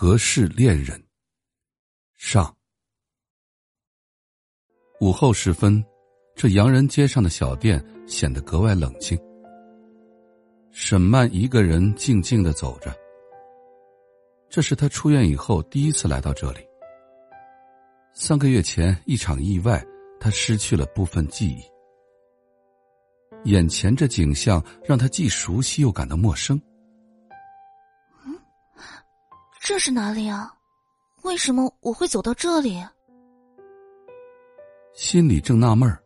隔世恋人。上。午后时分，这洋人街上的小店显得格外冷清。沈曼一个人静静的走着。这是他出院以后第一次来到这里。三个月前一场意外，他失去了部分记忆。眼前这景象让他既熟悉又感到陌生。这是哪里啊？为什么我会走到这里？心里正纳闷儿，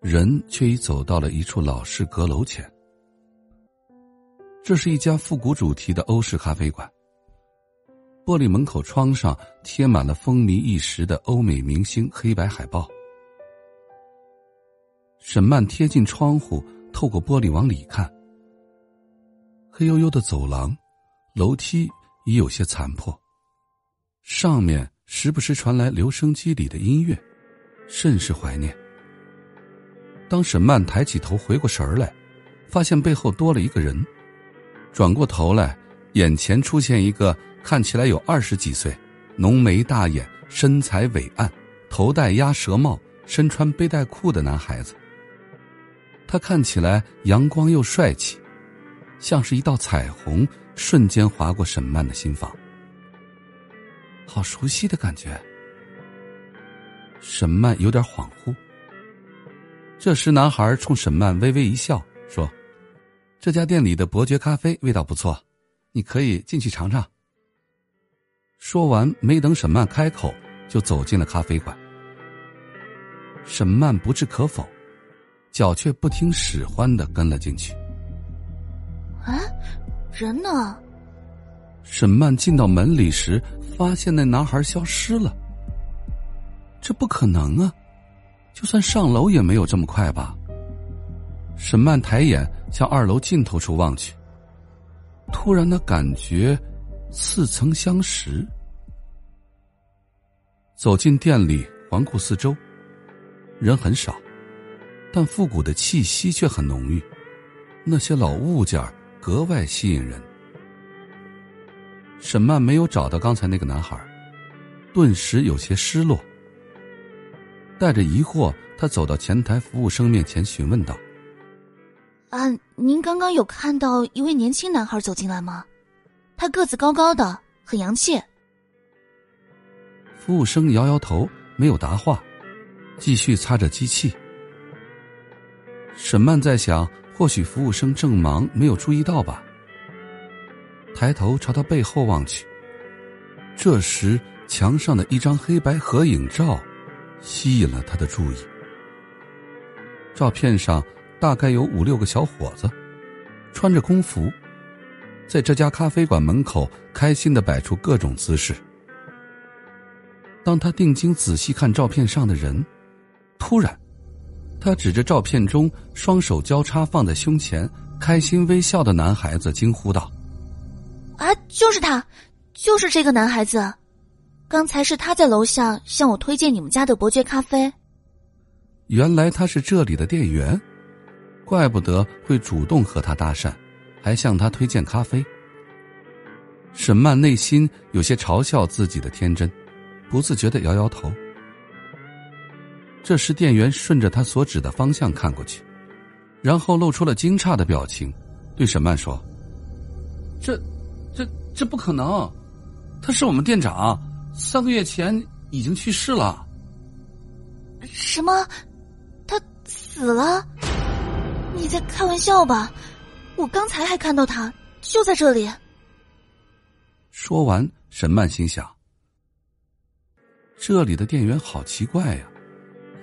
人却已走到了一处老式阁楼前。这是一家复古主题的欧式咖啡馆。玻璃门口窗上贴满了风靡一时的欧美明星黑白海报。沈曼贴近窗户，透过玻璃往里看。黑黝黝的走廊，楼梯已有些残破。上面时不时传来留声机里的音乐，甚是怀念。当沈曼抬起头回过神儿来，发现背后多了一个人。转过头来，眼前出现一个看起来有二十几岁、浓眉大眼、身材伟岸、头戴鸭舌帽、身穿背带裤的男孩子。他看起来阳光又帅气，像是一道彩虹，瞬间划过沈曼的心房。好熟悉的感觉。沈曼有点恍惚。这时，男孩冲沈曼微微一笑，说：“这家店里的伯爵咖啡味道不错，你可以进去尝尝。”说完，没等沈曼开口，就走进了咖啡馆。沈曼不置可否，脚却不听使唤的跟了进去。啊，人呢？沈曼进到门里时。发现那男孩消失了，这不可能啊！就算上楼也没有这么快吧。沈曼抬眼向二楼尽头处望去，突然的感觉似曾相识。走进店里，环顾四周，人很少，但复古的气息却很浓郁，那些老物件格外吸引人。沈曼没有找到刚才那个男孩，顿时有些失落。带着疑惑，他走到前台服务生面前询问道：“啊，您刚刚有看到一位年轻男孩走进来吗？他个子高高的，很洋气。”服务生摇摇头，没有答话，继续擦着机器。沈曼在想，或许服务生正忙，没有注意到吧。抬头朝他背后望去，这时墙上的一张黑白合影照吸引了他的注意。照片上大概有五六个小伙子，穿着工服，在这家咖啡馆门口开心的摆出各种姿势。当他定睛仔细看照片上的人，突然，他指着照片中双手交叉放在胸前、开心微笑的男孩子，惊呼道。啊，就是他，就是这个男孩子，刚才是他在楼下向我推荐你们家的伯爵咖啡。原来他是这里的店员，怪不得会主动和他搭讪，还向他推荐咖啡。沈曼内心有些嘲笑自己的天真，不自觉的摇摇头。这时，店员顺着他所指的方向看过去，然后露出了惊诧的表情，对沈曼说：“这。”这这不可能，他是我们店长，三个月前已经去世了。什么？他死了？你在开玩笑吧？我刚才还看到他就在这里。说完，沈曼心想：这里的店员好奇怪呀，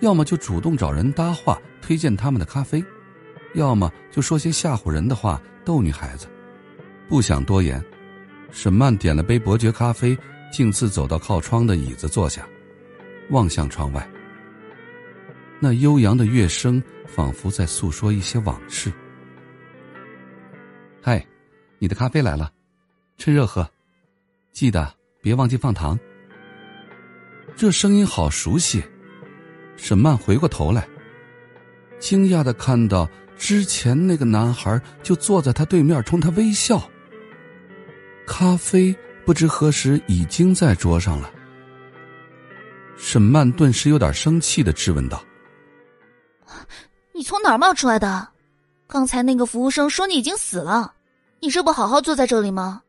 要么就主动找人搭话推荐他们的咖啡，要么就说些吓唬人的话逗女孩子。不想多言。沈曼点了杯伯爵咖啡，径自走到靠窗的椅子坐下，望向窗外。那悠扬的乐声仿佛在诉说一些往事。嗨，你的咖啡来了，趁热喝，记得别忘记放糖。这声音好熟悉，沈曼回过头来，惊讶的看到之前那个男孩就坐在他对面，冲他微笑。咖啡不知何时已经在桌上了。沈曼顿时有点生气的质问道：“你从哪儿冒出来的？刚才那个服务生说你已经死了，你这不好好坐在这里吗？”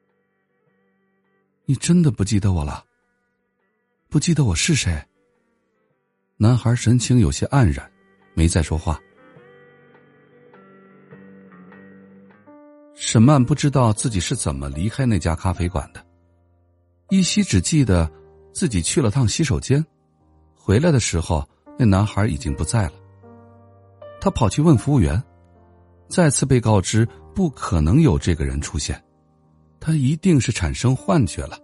你真的不记得我了？不记得我是谁？男孩神情有些黯然，没再说话。沈曼不知道自己是怎么离开那家咖啡馆的，依稀只记得自己去了趟洗手间。回来的时候，那男孩已经不在了。他跑去问服务员，再次被告知不可能有这个人出现，他一定是产生幻觉了。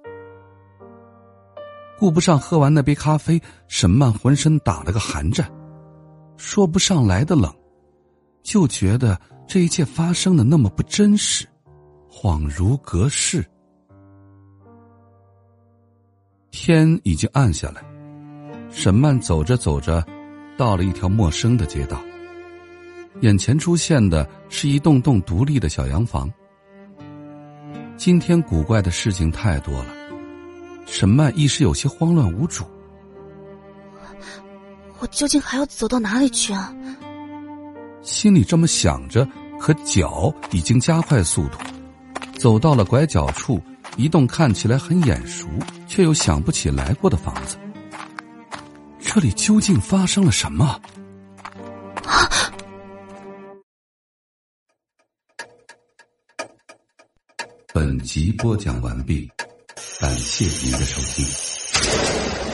顾不上喝完那杯咖啡，沈曼浑身打了个寒战，说不上来的冷，就觉得这一切发生的那么不真实，恍如隔世。天已经暗下来。沈曼走着走着，到了一条陌生的街道。眼前出现的是一栋栋独立的小洋房。今天古怪的事情太多了，沈曼一时有些慌乱无主。我究竟还要走到哪里去啊？心里这么想着，可脚已经加快速度，走到了拐角处，一栋看起来很眼熟却又想不起来过的房子。这里究竟发生了什么？本集播讲完毕，感谢您的收听。